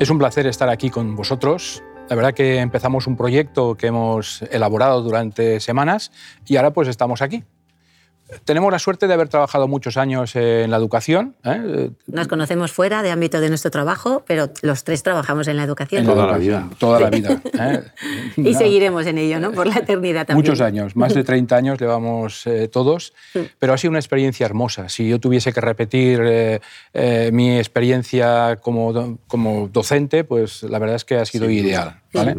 Es un placer estar aquí con vosotros. La verdad que empezamos un proyecto que hemos elaborado durante semanas y ahora pues estamos aquí. Tenemos la suerte de haber trabajado muchos años en la educación. ¿eh? Nos conocemos fuera de ámbito de nuestro trabajo, pero los tres trabajamos en la educación. En toda la vida. Toda la vida. ¿eh? y seguiremos en ello, ¿no? Por la eternidad también. Muchos años, más de 30 años llevamos eh, todos, pero ha sido una experiencia hermosa. Si yo tuviese que repetir mi experiencia como, como docente, pues la verdad es que ha sido ideal. ¿Vale?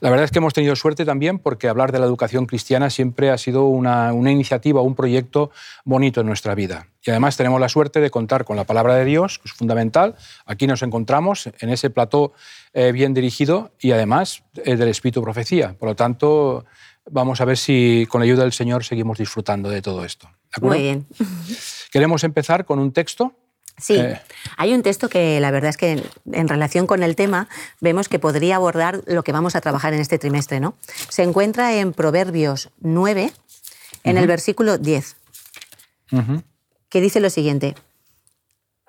La verdad es que hemos tenido suerte también porque hablar de la educación cristiana siempre ha sido una, una iniciativa, un proyecto bonito en nuestra vida. Y además tenemos la suerte de contar con la palabra de Dios, que es fundamental. Aquí nos encontramos en ese plató eh, bien dirigido y además eh, del Espíritu Profecía. Por lo tanto, vamos a ver si con la ayuda del Señor seguimos disfrutando de todo esto. Muy bien. Queremos empezar con un texto Sí, eh. hay un texto que la verdad es que en relación con el tema vemos que podría abordar lo que vamos a trabajar en este trimestre. ¿no? Se encuentra en Proverbios 9, en el versículo 10, que dice lo siguiente,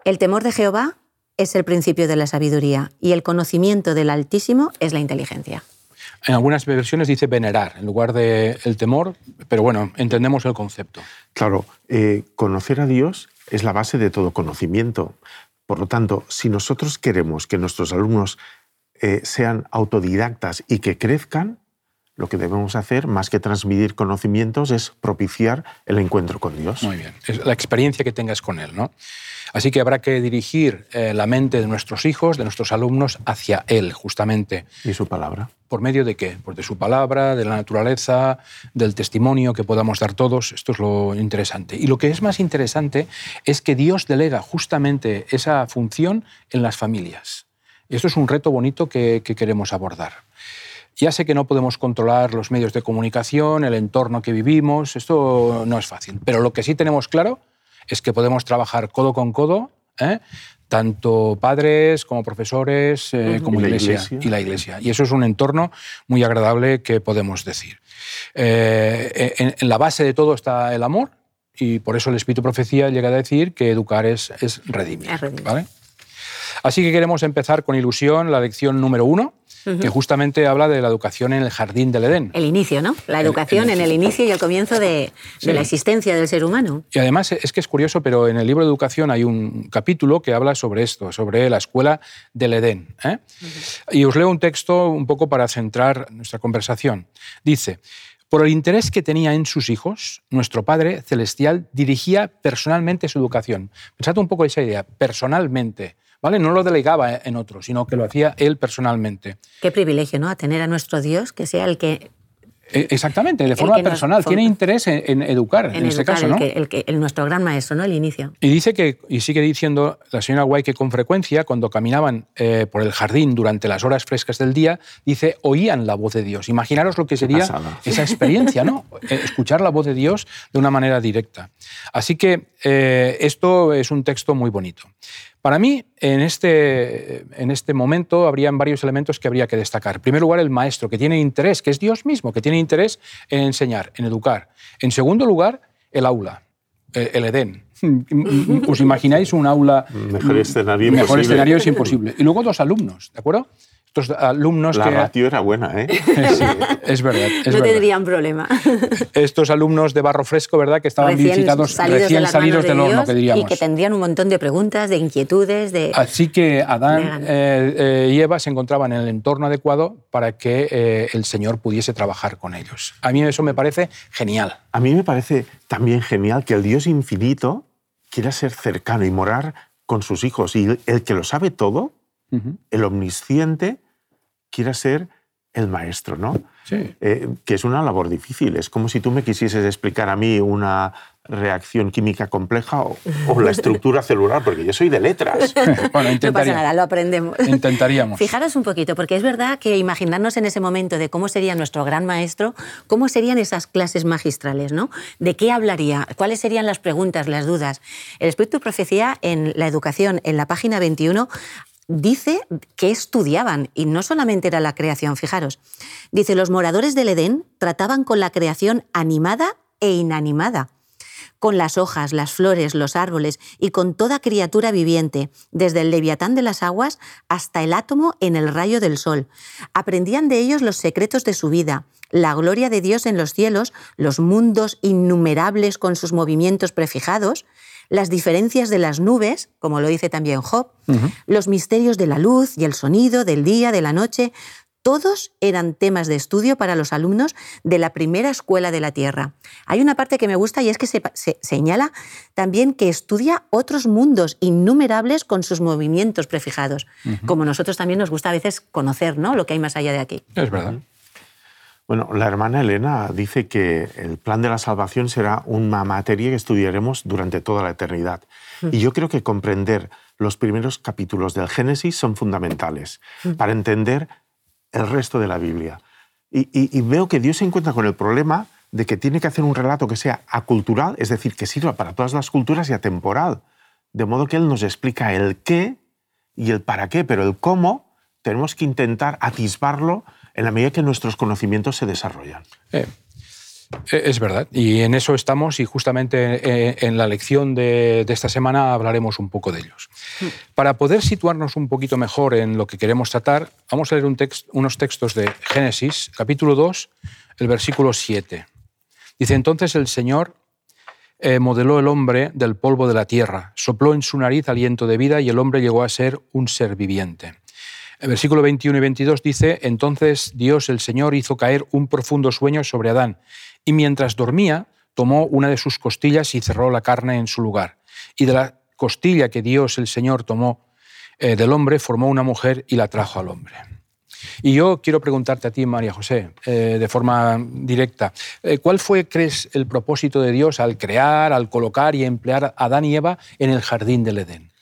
el temor de Jehová es el principio de la sabiduría y el conocimiento del Altísimo es la inteligencia. En algunas versiones dice venerar en lugar de el temor, pero bueno, entendemos el concepto. Claro, eh, conocer a Dios es la base de todo conocimiento. Por lo tanto, si nosotros queremos que nuestros alumnos eh, sean autodidactas y que crezcan, lo que debemos hacer, más que transmitir conocimientos, es propiciar el encuentro con Dios. Muy bien, es la experiencia que tengas con Él. ¿no? Así que habrá que dirigir eh, la mente de nuestros hijos, de nuestros alumnos, hacia Él, justamente. ¿Y su palabra? ¿Por medio de qué? Pues de su palabra, de la naturaleza, del testimonio que podamos dar todos. Esto es lo interesante. Y lo que es más interesante es que Dios delega justamente esa función en las familias. Esto es un reto bonito que, que queremos abordar. Ya sé que no podemos controlar los medios de comunicación, el entorno que vivimos, esto no es fácil, pero lo que sí tenemos claro es que podemos trabajar codo con codo, ¿eh? tanto padres como profesores, eh, como ¿Y la iglesia, iglesia? y la iglesia. Y eso es un entorno muy agradable que podemos decir. Eh, en, en la base de todo está el amor y por eso el Espíritu Profecía llega a decir que educar es, es redimir. Es redimir. ¿vale? Así que queremos empezar con ilusión la lección número uno, que justamente habla de la educación en el jardín del Edén. El inicio, ¿no? La educación en el inicio y el comienzo de, Sí. de la existencia del ser humano. Y además es que es curioso, pero en el libro de educación hay un capítulo que habla sobre esto, sobre la escuela del Edén. ¿eh? Y os leo un texto un poco para centrar nuestra conversación. Dice, por el interés que tenía en sus hijos, nuestro Padre Celestial dirigía personalmente su educación. Pensad un poco esa idea, personalmente. ¿Vale? No lo delegaba en otros, sino que lo hacía él personalmente. Qué privilegio, ¿no? A tener a nuestro Dios que sea el que E- Exactamente, de forma nos personal. Tiene interés en, en educar, en, en este educar, caso, el ¿no? que, el que- el nuestro gran maestro, ¿no? El inicio. Y dice que, y sigue diciendo la señora White que con frecuencia, cuando caminaban eh, por el jardín durante las horas frescas del día, dice, oían la voz de Dios. Imaginaros lo que sería esa experiencia, ¿no? Eh, Escuchar la voz de Dios de una manera directa. Así que eh, esto es un texto muy bonito. Para mí, en este, en este momento, habrían varios elementos que habría que destacar. En primer lugar, el maestro, que tiene interés, que es Dios mismo, que tiene interés en enseñar, en educar. En segundo lugar, el aula, eh, el Edén. ¿Os imagináis un aula? Mejor escenario Mejor imposible. escenario es imposible. Y luego dos alumnos, ¿de acuerdo? Estos alumnos La que... ratio era buena, ¿eh? Sí, es verdad, es no verdad. tendrían problema. Estos alumnos de barro fresco, ¿verdad? Que estaban Recién vivificados, salidos, de recién las salidos de del horno, que diríamos. Y que tendrían un montón de preguntas, de inquietudes, de... Así que Adán eh, eh, y Eva se encontraban en el entorno adecuado para que eh, el Señor pudiese trabajar con ellos. A mí eso me parece genial. A mí me parece también genial que el Dios infinito quiera ser cercano y morar con sus hijos. Y el que lo sabe todo, el omnisciente, quiera ser el maestro, ¿no? Sí. Eh, que es una labor difícil. Es como si tú me quisieses explicar a mí una reacción química compleja o, o la estructura celular, porque yo soy de letras. Bueno, no pasa nada, lo aprendemos. Intentaríamos. Fijaros un poquito, porque es verdad que imaginarnos en ese momento de cómo sería nuestro gran maestro, cómo serían esas clases magistrales, ¿no? ¿De qué hablaría? ¿Cuáles serían las preguntas, las dudas? El Espíritu de Profecía en la educación, en la página 21, dice que estudiaban, y no solamente era la creación, fijaros. Dice, los moradores del Edén trataban con la creación animada e inanimada, con las hojas, las flores, los árboles y con toda criatura viviente, desde el leviatán de las aguas hasta el átomo en el rayo del sol. Aprendían de ellos los secretos de su vida, la gloria de Dios en los cielos, los mundos innumerables con sus movimientos prefijados, las diferencias de las nubes, como lo dice también Job, los misterios de la luz y el sonido, del día, de la noche, todos eran temas de estudio para los alumnos de la primera escuela de la Tierra. Hay una parte que me gusta y es que se, señala también que estudia otros mundos innumerables con sus movimientos prefijados, como nosotros también nos gusta a veces conocer ¿no? lo que hay más allá de aquí. Es verdad. Bueno, la hermana Elena dice que el plan de la salvación será una materia que estudiaremos durante toda la eternidad. Y yo creo que comprender los primeros capítulos del Génesis son fundamentales para entender el resto de la Biblia. Y, veo que Dios se encuentra con el problema de que tiene que hacer un relato que sea acultural, es decir, que sirva para todas las culturas y atemporal. De modo que Él nos explica el qué y el para qué, pero el cómo tenemos que intentar atisbarlo en la medida que nuestros conocimientos se desarrollan. Eh, eh, es verdad, y en eso estamos y justamente eh, en la lección de, esta semana hablaremos un poco de ellos. Mm. Para poder situarnos un poquito mejor en lo que queremos tratar, vamos a leer unos textos de Génesis, capítulo 2, el versículo 7. Dice, entonces el Señor modeló el hombre del polvo de la tierra, sopló en su nariz aliento de vida y el hombre llegó a ser un ser viviente. El versículo 21 y 22 dice, entonces Dios el Señor hizo caer un profundo sueño sobre Adán, y mientras dormía, tomó una de sus costillas y cerró la carne en su lugar. Y de la costilla que Dios el Señor tomó eh, del hombre, formó una mujer y la trajo al hombre. Y yo quiero preguntarte a ti, María José, eh, de forma directa, eh, ¿cuál fue, crees, el propósito de Dios al crear, al colocar y emplear a Adán y Eva en el jardín del Edén?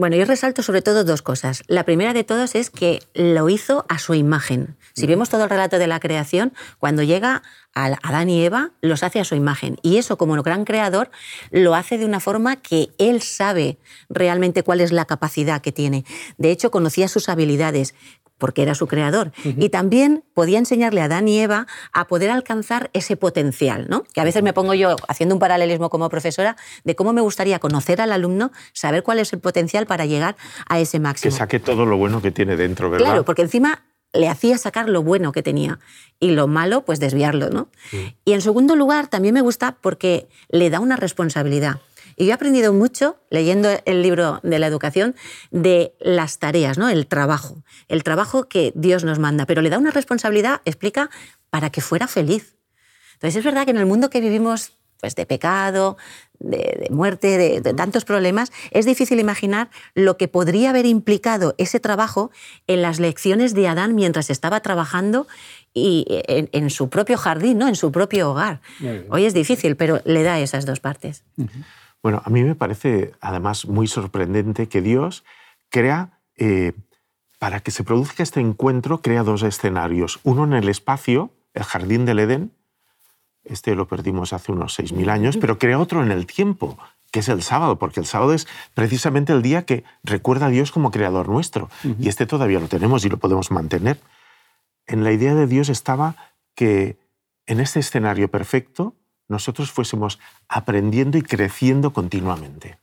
Bueno, yo resalto sobre todo dos cosas. La primera de todas es que lo hizo a su imagen. Si vemos todo el relato de la creación, cuando llega a Adán y Eva, los hace a su imagen. Y eso, como el gran creador, lo hace de una forma que él sabe realmente cuál es la capacidad que tiene. De hecho, conocía sus habilidades porque era su creador. Y también podía enseñarle a Adán y Eva a poder alcanzar ese potencial, ¿no? Que a veces me pongo yo haciendo un paralelismo como profesora de cómo me gustaría conocer al alumno, saber cuál es el potencial para llegar a ese máximo. Que saque todo lo bueno que tiene dentro, ¿verdad? Claro, porque encima le hacía sacar lo bueno que tenía y lo malo, pues desviarlo, ¿no? Y en segundo lugar, también me gusta porque le da una responsabilidad. Y yo he aprendido mucho leyendo el libro de la educación de las tareas, ¿no? el trabajo, el trabajo que Dios nos manda, pero le da una responsabilidad, explica, para que fuera feliz. Entonces es verdad que en el mundo que vivimos pues, de pecado, de, muerte, de, tantos problemas, es difícil imaginar lo que podría haber implicado ese trabajo en las lecciones de Adán mientras estaba trabajando y en, su propio jardín, ¿no? en su propio hogar. Hoy es difícil, pero le da esas dos partes. Bueno, a mí me parece además muy sorprendente que Dios crea, eh, para que se produzca este encuentro, crea dos escenarios. Uno en el espacio, el jardín del Edén, este lo perdimos hace unos 6.000 años, pero crea otro en el tiempo, que es el sábado, porque el sábado es precisamente el día que recuerda a Dios como creador nuestro. Y este todavía lo tenemos y lo podemos mantener. En la idea de Dios estaba que en este escenario perfecto nosotros fuésemos aprendiendo y creciendo continuamente.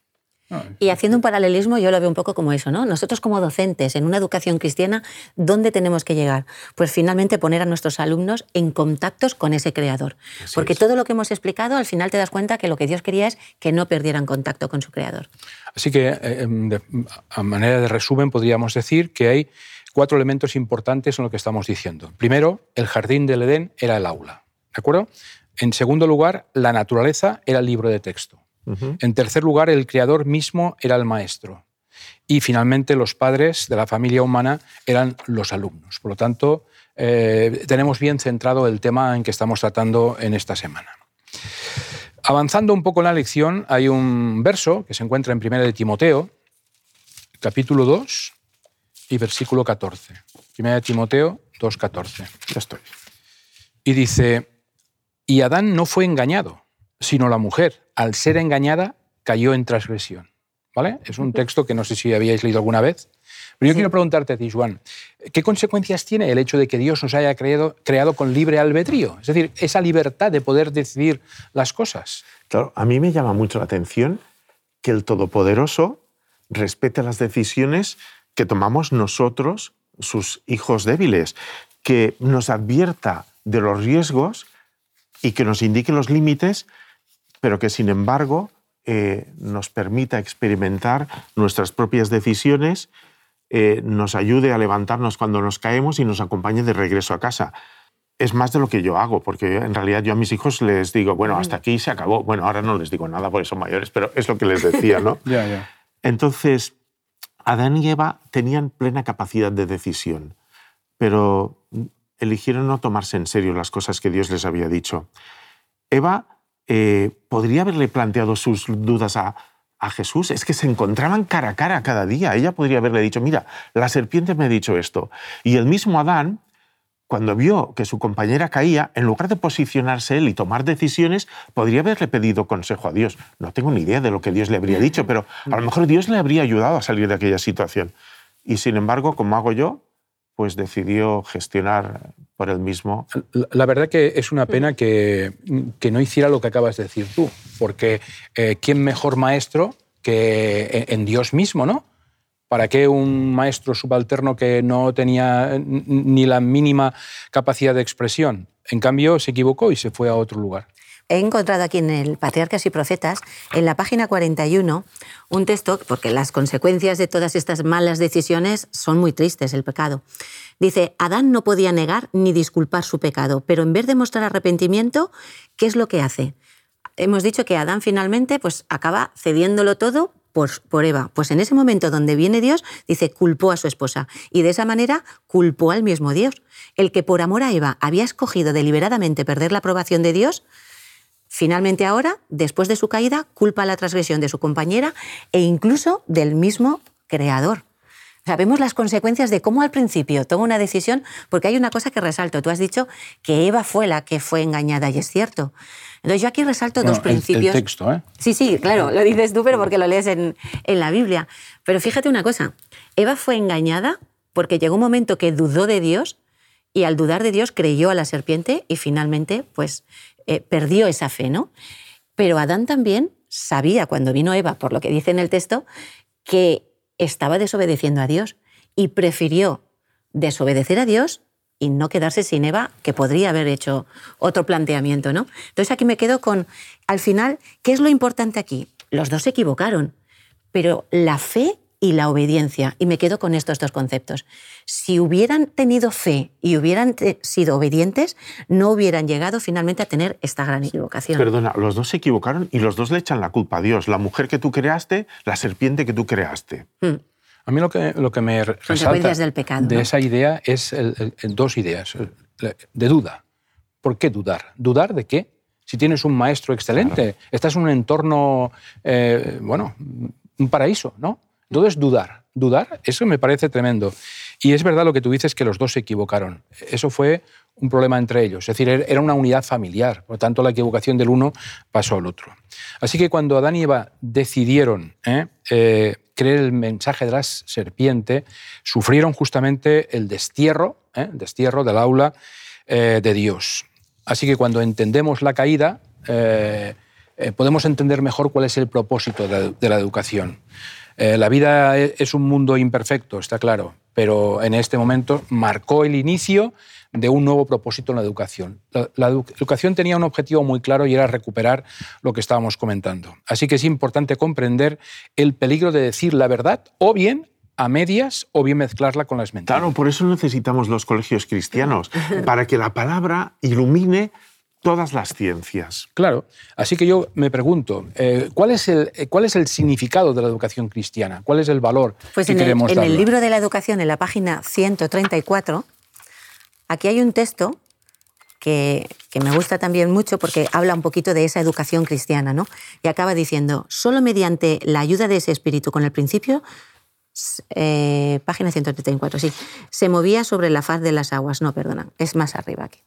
Y haciendo un paralelismo, yo lo veo un poco como eso, ¿no? Nosotros como docentes en una educación cristiana, ¿dónde tenemos que llegar? Pues finalmente poner a nuestros alumnos en contactos con ese creador. Porque todo lo que hemos explicado, al final te das cuenta que lo que Dios quería es que no perdieran contacto con su creador. Así que, eh, em, a manera de resumen, podríamos decir que hay cuatro elementos importantes en lo que estamos diciendo. Primero, el jardín del Edén era el aula. ¿De acuerdo? En segundo lugar, la naturaleza era el libro de texto. En tercer lugar, el creador mismo era el maestro. Y finalmente, los padres de la familia humana eran los alumnos. Por lo tanto, eh, tenemos bien centrado el tema en que estamos tratando en esta semana. Avanzando un poco en la lección, hay un verso que se encuentra en 1 de Timoteo, capítulo 2 y versículo 14. 1 de Timoteo 2, 14. Ya estoy. Y dice, y Adán no fue engañado, sino la mujer, al ser engañada, cayó en transgresión. ¿Vale? Es un texto que no sé si habíais leído alguna vez. Pero yo quiero preguntarte a ti, Juan, ¿qué consecuencias tiene el hecho de que Dios nos haya creado, creado con libre albedrío? Es decir, esa libertad de poder decidir las cosas. Claro, a mí me llama mucho la atención que el Todopoderoso respete las decisiones que tomamos nosotros, sus hijos débiles, que nos advierta de los riesgos y que nos indique los límites, pero que sin embargo eh, nos permita experimentar nuestras propias decisiones, eh, nos ayude a levantarnos cuando nos caemos y nos acompañe de regreso a casa. Es más de lo que yo hago, porque en realidad yo a mis hijos les digo, bueno, hasta aquí se acabó. Bueno, ahora no les digo nada porque son mayores, pero es lo que les decía, ¿no? Entonces, Adán y Eva tenían plena capacidad de decisión, pero eligieron no tomarse en serio las cosas que Dios les había dicho. Eva eh, podría haberle planteado sus dudas a, a Jesús. Es que se encontraban cara a cara cada día. Ella podría haberle dicho, mira, la serpiente me ha dicho esto. Y el mismo Adán, cuando vio que su compañera caía, en lugar de posicionarse él y tomar decisiones, podría haberle pedido consejo a Dios. No tengo ni idea de lo que Dios le habría dicho, pero a lo mejor Dios le habría ayudado a salir de aquella situación. Y sin embargo, como hago yo, pues decidió gestionar por él mismo. La verdad que es una pena que, que no hiciera lo que acabas de decir tú, porque eh, ¿quién mejor maestro que en Dios mismo, no? ¿Para qué un maestro subalterno que no tenía ni la mínima capacidad de expresión? En cambio, se equivocó y se fue a otro lugar. He encontrado aquí en el Patriarcas y Profetas, en la página 41, un texto, porque las consecuencias de todas estas malas decisiones son muy tristes, el pecado. Dice, Adán no podía negar ni disculpar su pecado, pero en vez de mostrar arrepentimiento, ¿qué es lo que hace? Hemos dicho que Adán finalmente pues, acaba cediéndolo todo por, por, Eva. Pues en ese momento donde viene Dios, dice, culpó a su esposa. Y de esa manera culpó al mismo Dios. El que por amor a Eva había escogido deliberadamente perder la aprobación de Dios, Finalmente ahora, después de su caída, culpa la transgresión de su compañera e incluso del mismo creador. Sabemos las consecuencias de cómo al principio toma una decisión, porque hay una cosa que resalto. Tú has dicho que Eva fue la que fue engañada y es cierto. Entonces yo aquí resalto dos principios. El texto, ¿eh? Sí, sí, claro, lo dices tú, pero porque lo lees en, en la Biblia. Pero fíjate una cosa, Eva fue engañada porque llegó un momento que dudó de Dios y al dudar de Dios creyó a la serpiente y finalmente pues eh, perdió esa fe, ¿no? Pero Adán también sabía cuando vino Eva, por lo que dice en el texto, que estaba desobedeciendo a Dios y prefirió desobedecer a Dios y no quedarse sin Eva, que podría haber hecho otro planteamiento, ¿no? Entonces aquí me quedo con, al final, ¿qué es lo importante aquí? Los dos se equivocaron, pero la fe y la obediencia. Y me quedo con estos dos conceptos. Si hubieran tenido fe y hubieran sido obedientes, no hubieran llegado finalmente a tener esta gran equivocación. Perdona, los dos se equivocaron y los dos le echan la culpa a Dios. La mujer que tú creaste, la serpiente que tú creaste. Hmm. A mí lo que, lo que me resalta del pecado, de esa idea es dos ideas de duda. ¿Por qué dudar? ¿Dudar de qué? Si tienes un maestro excelente, estás en un entorno, eh, bueno, un paraíso, ¿no? Todo es dudar. Dudar, eso me parece tremendo. Y es verdad lo que tú dices, que los dos se equivocaron. Eso fue un problema entre ellos. Es decir, er, era una unidad familiar. Por lo tanto, la equivocación del uno pasó al otro. Así que cuando Adán y Eva decidieron ¿eh? Eh, creer el mensaje de la serpiente, sufrieron justamente el destierro, ¿eh? destierro del aula de Dios. Así que cuando entendemos la caída, podemos entender mejor cuál es el propósito de la educación. Eh, la vida e, es un mundo imperfecto, está claro, pero en este momento marcó el inicio de un nuevo propósito en la educación. La, educación tenía un objetivo muy claro y era recuperar lo que estábamos comentando. Así que es importante comprender el peligro de decir la verdad o bien a medias o bien mezclarla con las mentiras. Claro, por eso necesitamos los colegios cristianos, para que la palabra ilumine todas las ciencias. Claro. Así que yo me pregunto, eh, ¿cuál, es el, eh, ¿cuál es el significado de la educación cristiana? ¿Cuál es el valor pues que en queremos el, En el libro de la educación, en la página 134, aquí hay un texto que, que, me gusta también mucho porque habla un poquito de esa educación cristiana, ¿no? Y acaba diciendo, solo mediante la ayuda de ese espíritu con el principio, eh, página 134, sí, se movía sobre la faz de las aguas. No, perdona, es más arriba aquí.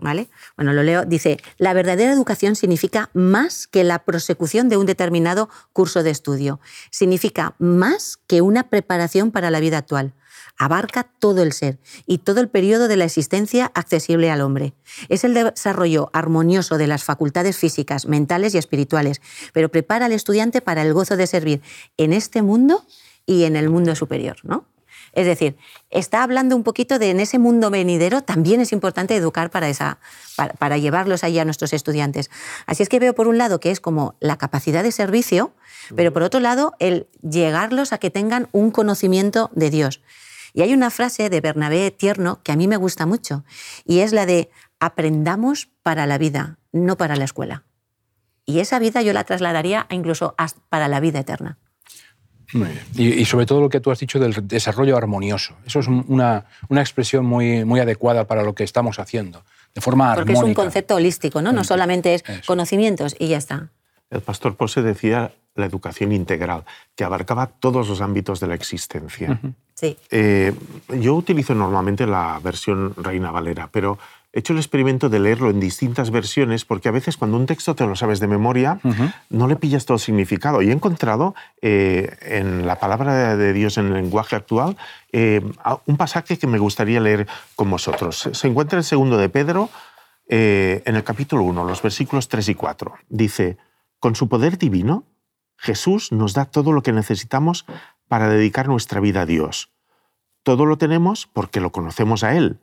¿Vale? Bueno, lo leo. Dice, la verdadera educación significa más que la prosecución de un determinado curso de estudio. Significa más que una preparación para la vida actual abarca todo el ser y todo el periodo de la existencia accesible al hombre. Es el desarrollo armonioso de las facultades físicas, mentales y espirituales, pero prepara al estudiante para el gozo de servir en este mundo y en el mundo superior, ¿no? Es decir, está hablando un poquito de en ese mundo venidero también es importante educar para, esa, para, llevarlos allí a nuestros estudiantes. Así es que veo por un lado que es como la capacidad de servicio, pero por otro lado el llegarlos a que tengan un conocimiento de Dios. Y hay una frase de Bernabé Tierno que a mí me gusta mucho, y es la de aprendamos para la vida, no para la escuela. Y esa vida yo la trasladaría incluso para la vida eterna. Y, sobre todo lo que tú has dicho del desarrollo armonioso. Eso es una, una, expresión muy, muy adecuada para lo que estamos haciendo, de forma Porque es un concepto holístico, ¿no? No solamente es conocimientos y ya está. El pastor Pose decía la educación integral, que abarcaba todos los ámbitos de la existencia. sí. Eh, yo utilizo normalmente la versión Reina Valera, pero he hecho el experimento de leerlo en distintas versiones porque a veces cuando un texto te lo sabes de memoria, no le pillas todo el significado. Y he encontrado eh, en la palabra de Dios en el lenguaje actual eh, un pasaje que me gustaría leer con vosotros. Se encuentra en el segundo de Pedro, en el capítulo 1, los versículos 3 y 4. Dice, con su poder divino, Jesús nos da todo lo que necesitamos para dedicar nuestra vida a Dios. Todo lo tenemos porque lo conocemos a Él.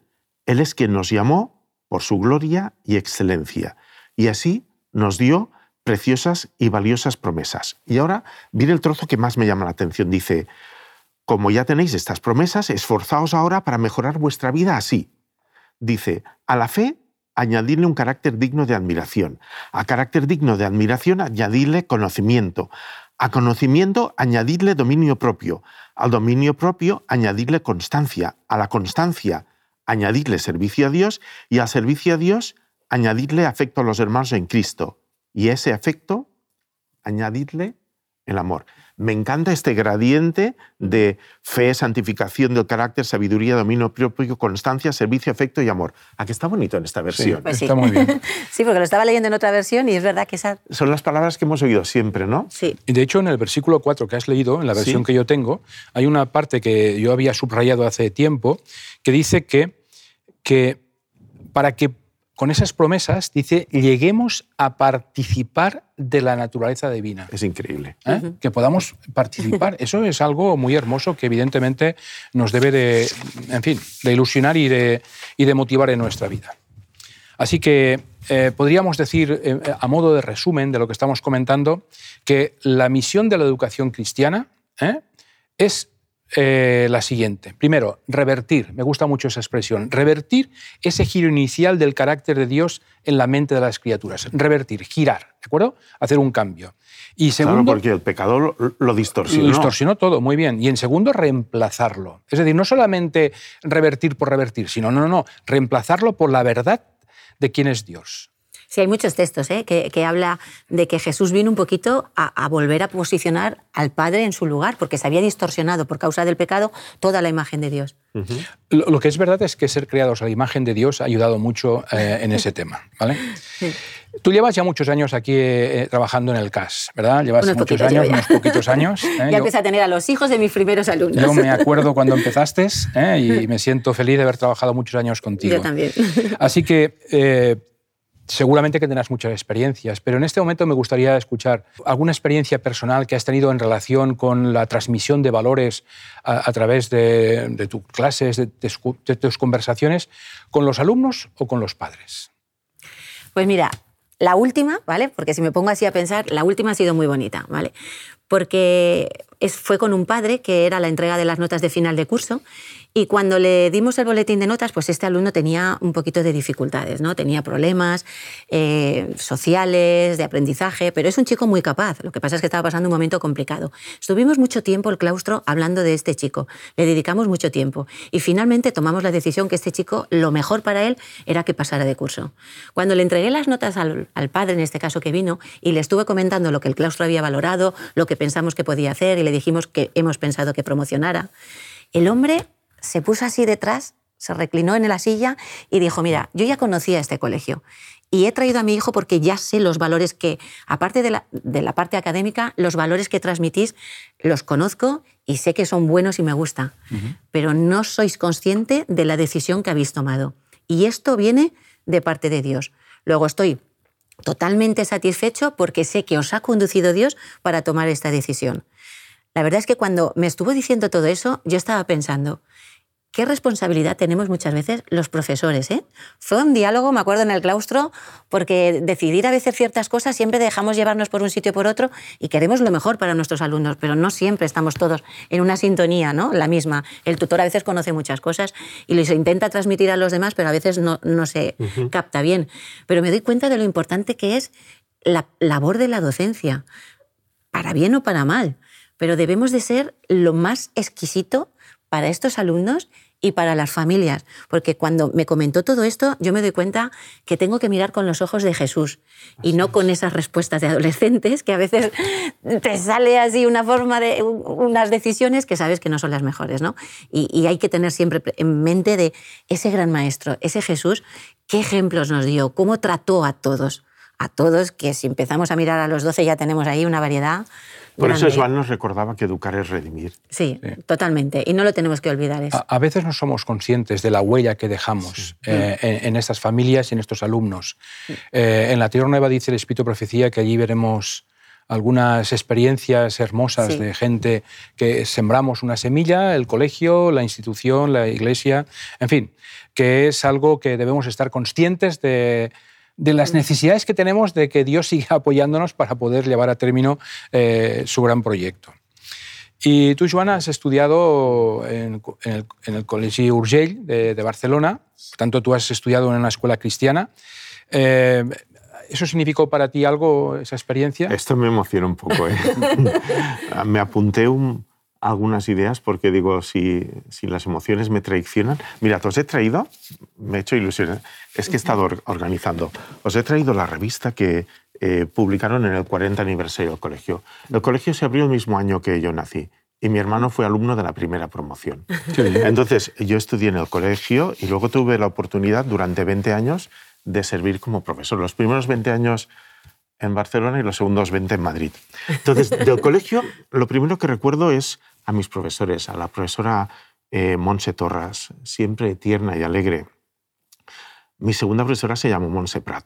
Él es quien nos llamó por su gloria y excelencia. Y así nos dio preciosas y valiosas promesas. Y ahora viene el trozo que más me llama la atención. Dice, como ya tenéis estas promesas, esforzaos ahora para mejorar vuestra vida así. Dice, a la fe añadirle un carácter digno de admiración. A carácter digno de admiración, añadirle conocimiento. A conocimiento, añadirle dominio propio. Al dominio propio, añadirle constancia. A la constancia, añadirle servicio a Dios. Y al servicio a Dios, añadirle afecto a los hermanos en Cristo. Y ese afecto, añadirle el amor. Me encanta este gradiente de fe, santificación del carácter, sabiduría, dominio propio, constancia, servicio, afecto y amor. ¿A qué está bonito en esta versión? Pues sí, Está muy bien. sí, porque lo estaba leyendo en otra versión y es verdad que esa... Son las palabras que hemos oído siempre, ¿no? Sí. Y de hecho, en el versículo 4 que has leído, en la versión que yo tengo, hay una parte que yo había subrayado hace tiempo que dice que, que para que con esas promesas, dice, lleguemos a participar de la naturaleza divina. Es increíble. ¿Eh? Que podamos participar. Eso es algo muy hermoso que evidentemente nos debe de, en fin, de ilusionar y de, y de motivar en nuestra vida. Así que eh, podríamos decir, eh, a modo de resumen de lo que estamos comentando, que la misión de la educación cristiana es eh, la siguiente. Primero, revertir, me gusta mucho esa expresión, revertir ese giro inicial del carácter de Dios en la mente de las criaturas. Revertir, girar, ¿de acuerdo? Hacer un cambio. Y segundo, claro, porque el pecado lo, distorsionó. Lo distorsionó todo, muy bien. Y en segundo, reemplazarlo. Es decir, no solamente revertir por revertir, sino, no, no, no, reemplazarlo por la verdad de quién es Dios. Sí, hay muchos textos ¿eh? que, que, habla de que Jesús vino un poquito a, volver a posicionar al Padre en su lugar, porque se había distorsionado por causa del pecado toda la imagen de Dios. lo, que es verdad es que ser creados a la imagen de Dios ha ayudado mucho eh, en ese tema. ¿vale? Tú llevas ya muchos años aquí eh, trabajando en el CAS, ¿verdad? Llevas muchos años, unos poquitos años. Ya empecé a tener a los hijos de mis primeros alumnos. Yo me acuerdo cuando empezaste y me siento feliz de haber trabajado muchos años contigo. Yo también. Así que Seguramente que tendrás muchas experiencias, pero en este momento me gustaría escuchar alguna experiencia personal que has tenido en relación con la transmisión de valores a, través de, tus clases, de, tus conversaciones, con los alumnos o con los padres. Pues mira, la última, ¿vale? Porque si me pongo así a pensar, la última ha sido muy bonita, ¿vale? Porque fue con un padre que era la entrega de las notas de final de curso y cuando le dimos el boletín de notas, pues este alumno tenía un poquito de dificultades, ¿no? Tenía problemas eh, sociales, de aprendizaje, pero es un chico muy capaz. Lo que pasa es que estaba pasando un momento complicado. Estuvimos mucho tiempo el claustro hablando de este chico, le dedicamos mucho tiempo y finalmente tomamos la decisión que este chico, lo mejor para él era que pasara de curso. Cuando le entregué las notas al, al padre, en este caso que vino, y le estuve comentando lo que el claustro había valorado, lo que pensamos que podía hacer y le dijimos que hemos pensado que promocionara, el hombre se puso así detrás se reclinó en la silla y dijo, mira, yo ya conocía este colegio y he traído a mi hijo porque ya sé los valores que, aparte de la, de la parte académica, los valores que transmitís los conozco y sé que son buenos y me gusta, pero no sois consciente de la decisión que habéis tomado. Y esto viene de parte de Dios. Luego estoy totalmente satisfecho porque sé que os ha conducido Dios para tomar esta decisión. La verdad es que cuando me estuvo diciendo todo eso, yo estaba pensando, qué responsabilidad tenemos muchas veces los profesores. ¿eh? Fue un diálogo, me acuerdo, en el claustro, porque decidir a veces ciertas cosas siempre dejamos llevarnos por un sitio o por otro y queremos lo mejor para nuestros alumnos, pero no siempre estamos todos en una sintonía, ¿no? La misma. El tutor a veces conoce muchas cosas y les intenta transmitir a los demás, pero a veces no, no se capta bien. Pero me doy cuenta de lo importante que es la labor de la docencia, para bien o para mal. Pero debemos de ser lo más exquisito para estos alumnos y para las familias, porque cuando me comentó todo esto, yo me doy cuenta que tengo que mirar con los ojos de Jesús y no con esas respuestas de adolescentes que a veces te sale así una forma de unas decisiones que sabes que no son las mejores, ¿no? Y, y hay que tener siempre en mente de ese gran maestro, ese Jesús, qué ejemplos nos dio, cómo trató a todos, a todos que si empezamos a mirar a los 12 ya tenemos ahí una variedad por eso Joan nos recordaba que educar es redimir. Sí, totalmente. Y no lo tenemos que olvidar. Eso. A, veces no somos conscientes de la huella que dejamos eh, en, estas familias y en estos alumnos. Eh, en la Tierra Nueva dice el Espíritu Profecía que allí veremos algunas experiencias hermosas de gente que sembramos una semilla, el colegio, la institución, la iglesia, en fin, que es algo que debemos estar conscientes de, de las necesidades que tenemos de que Dios siga apoyándonos para poder llevar a término eh, su gran proyecto. Y tú, Joana, has estudiado en, el, Colegio Urgell de, Barcelona, por tanto tú has estudiado en una escuela cristiana. Eh, ¿Eso significó para ti algo, esa experiencia? Esto me emociona un poco. ¿eh? me apunté un, algunas ideas porque digo, si, si, las emociones me traicionan. Mira, os he traído, me he hecho ilusiones, es que he estado organizando, os he traído la revista que eh, publicaron en el 40 aniversario del colegio. El colegio se abrió el mismo año que yo nací y mi hermano fue alumno de la primera promoción. Entonces, yo estudié en el colegio y luego tuve la oportunidad durante 20 años de servir como profesor. Los primeros 20 años en Barcelona y los segundos 20 en Madrid. Entonces, del colegio, lo primero que recuerdo es a mis profesores, a la profesora eh, Monse Torras, siempre tierna y alegre. Mi segunda profesora se llamó Monse Prat.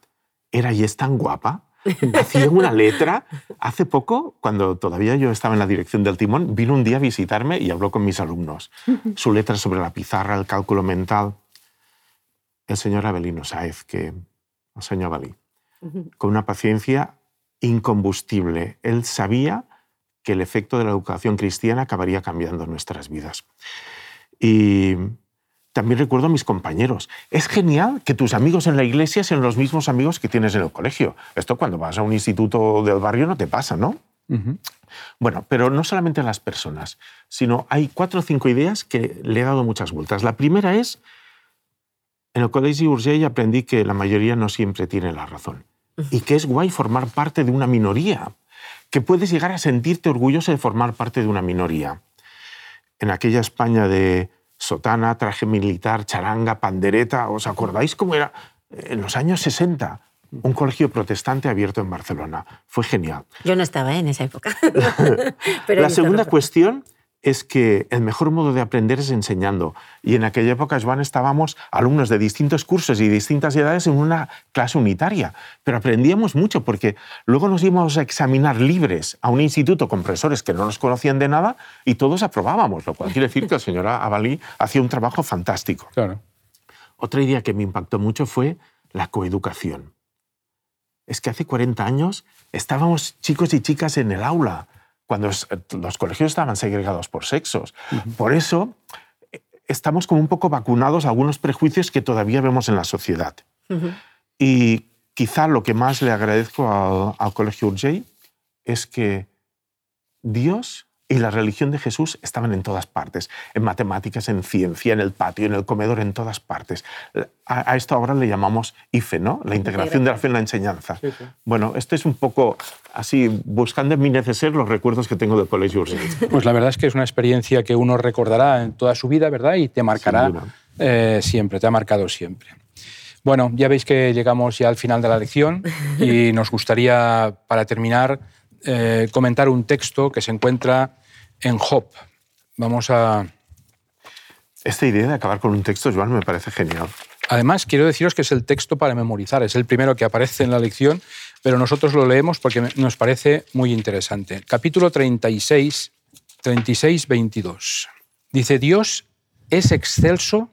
Era y es tan guapa. Hacía una letra. Hace poco, cuando todavía yo estaba en la dirección del timón, vino un día a visitarme y habló con mis alumnos. Su letra sobre la pizarra, el cálculo mental. El señor Abelino Saez, que el señor Abelí con una paciencia incombustible. Él sabía que el efecto de la educación cristiana acabaría cambiando nuestras vidas. Y también recuerdo a mis compañeros. Es genial que tus amigos en la iglesia sean los mismos amigos que tienes en el colegio. Esto cuando vas a un instituto del barrio no te pasa, ¿no? Bueno, pero no solamente las personas, sino hay cuatro o cinco ideas que le he dado muchas vueltas. La primera es, en el Colegio Urgell aprendí que la mayoría no siempre tiene la razón y que es guay formar parte de una minoría, que puedes llegar a sentirte orgulloso de formar parte de una minoría. En aquella España de sotana, traje militar, charanga, pandereta, ¿os acordáis cómo era en los años 60? Un colegio protestante abierto en Barcelona. Fue genial. Yo no estaba en esa época. la segunda cuestión es que el mejor modo de aprender es enseñando. Y en aquella época, Joan, estábamos alumnos de distintos cursos y distintas edades en una clase unitaria. Pero aprendíamos mucho porque luego nos íbamos a examinar libres a un instituto con profesores que no nos conocían de nada y todos aprobábamos, lo cual quiere decir que la señora Avalí hacía un trabajo fantástico. Claro. Otra idea que me impactó mucho fue la coeducación. Es que hace 40 años estábamos chicos y chicas en el aula cuando los colegios estaban segregados por sexos. Por eso eh, estamos como un poco vacunados a algunos prejuicios que todavía vemos en la sociedad. Y quizá lo que más le agradezco al, Colegio Urgell es que Dios y la religión de Jesús estaban en todas partes, en matemáticas, en ciencia, en el patio, en el comedor, en todas partes. A, esto ahora le llamamos IFE, ¿no? La integración de la fe en la enseñanza. Bueno, esto es un poco así, buscando en mi neceser los recuerdos que tengo del colegio Pues la verdad es que es una experiencia que uno recordará en toda su vida, ¿verdad? Y te marcará eh, siempre, te ha marcado siempre. Bueno, ya veis que llegamos ya al final de la lección y nos gustaría, para terminar, eh, comentar un texto que se encuentra en Job. Vamos a... Esta idea de acabar con un texto, Joan, me parece genial. Además, quiero deciros que es el texto para memorizar, es el primero que aparece en la lección, pero nosotros lo leemos porque nos parece muy interesante. Capítulo 36, 36, 22. Dice, Dios es excelso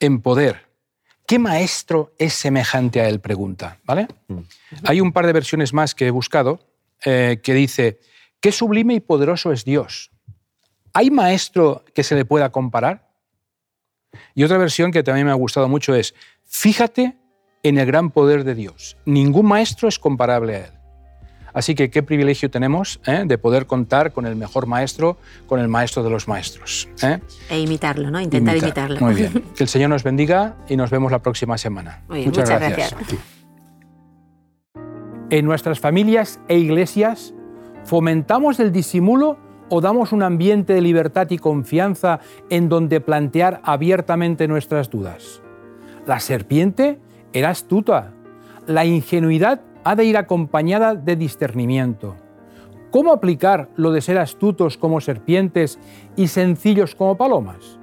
en poder. ¿Qué maestro es semejante a él? Pregunta. ¿vale? Mm. Hay un par de versiones más que he buscado eh, que dice, qué sublime y poderoso es Dios. ¿Hay maestro que se le pueda comparar? Y otra versión que también me ha gustado mucho es, fíjate en el gran poder de Dios. Ningún maestro es comparable a él. Así que qué privilegio tenemos eh, de poder contar con el mejor maestro, con el maestro de los maestros. Eh. E imitarlo, ¿no? Intentar imitarlo. Muy bien. Que el Señor nos bendiga y nos vemos la próxima semana. muchas, gracias. En nuestras familias e iglesias, ¿fomentamos el disimulo o damos un ambiente de libertad y confianza en donde plantear abiertamente nuestras dudas? La serpiente era astuta. La ingenuidad ha de ir acompañada de discernimiento. ¿Cómo aplicar lo de ser astutos como serpientes y sencillos como palomas?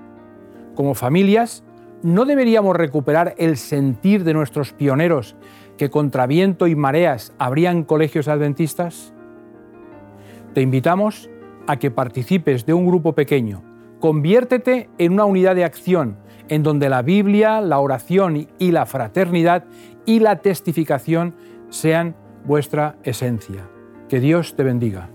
Como familias, ¿no deberíamos recuperar el sentir de nuestros pioneros que contra viento y mareas habrían colegios adventistas? Te invitamos a que participes de un grupo pequeño. Conviértete en una unidad de acción en donde la Biblia, la oración y la fraternidad y la testificación sean vuestra esencia. Que Dios te bendiga.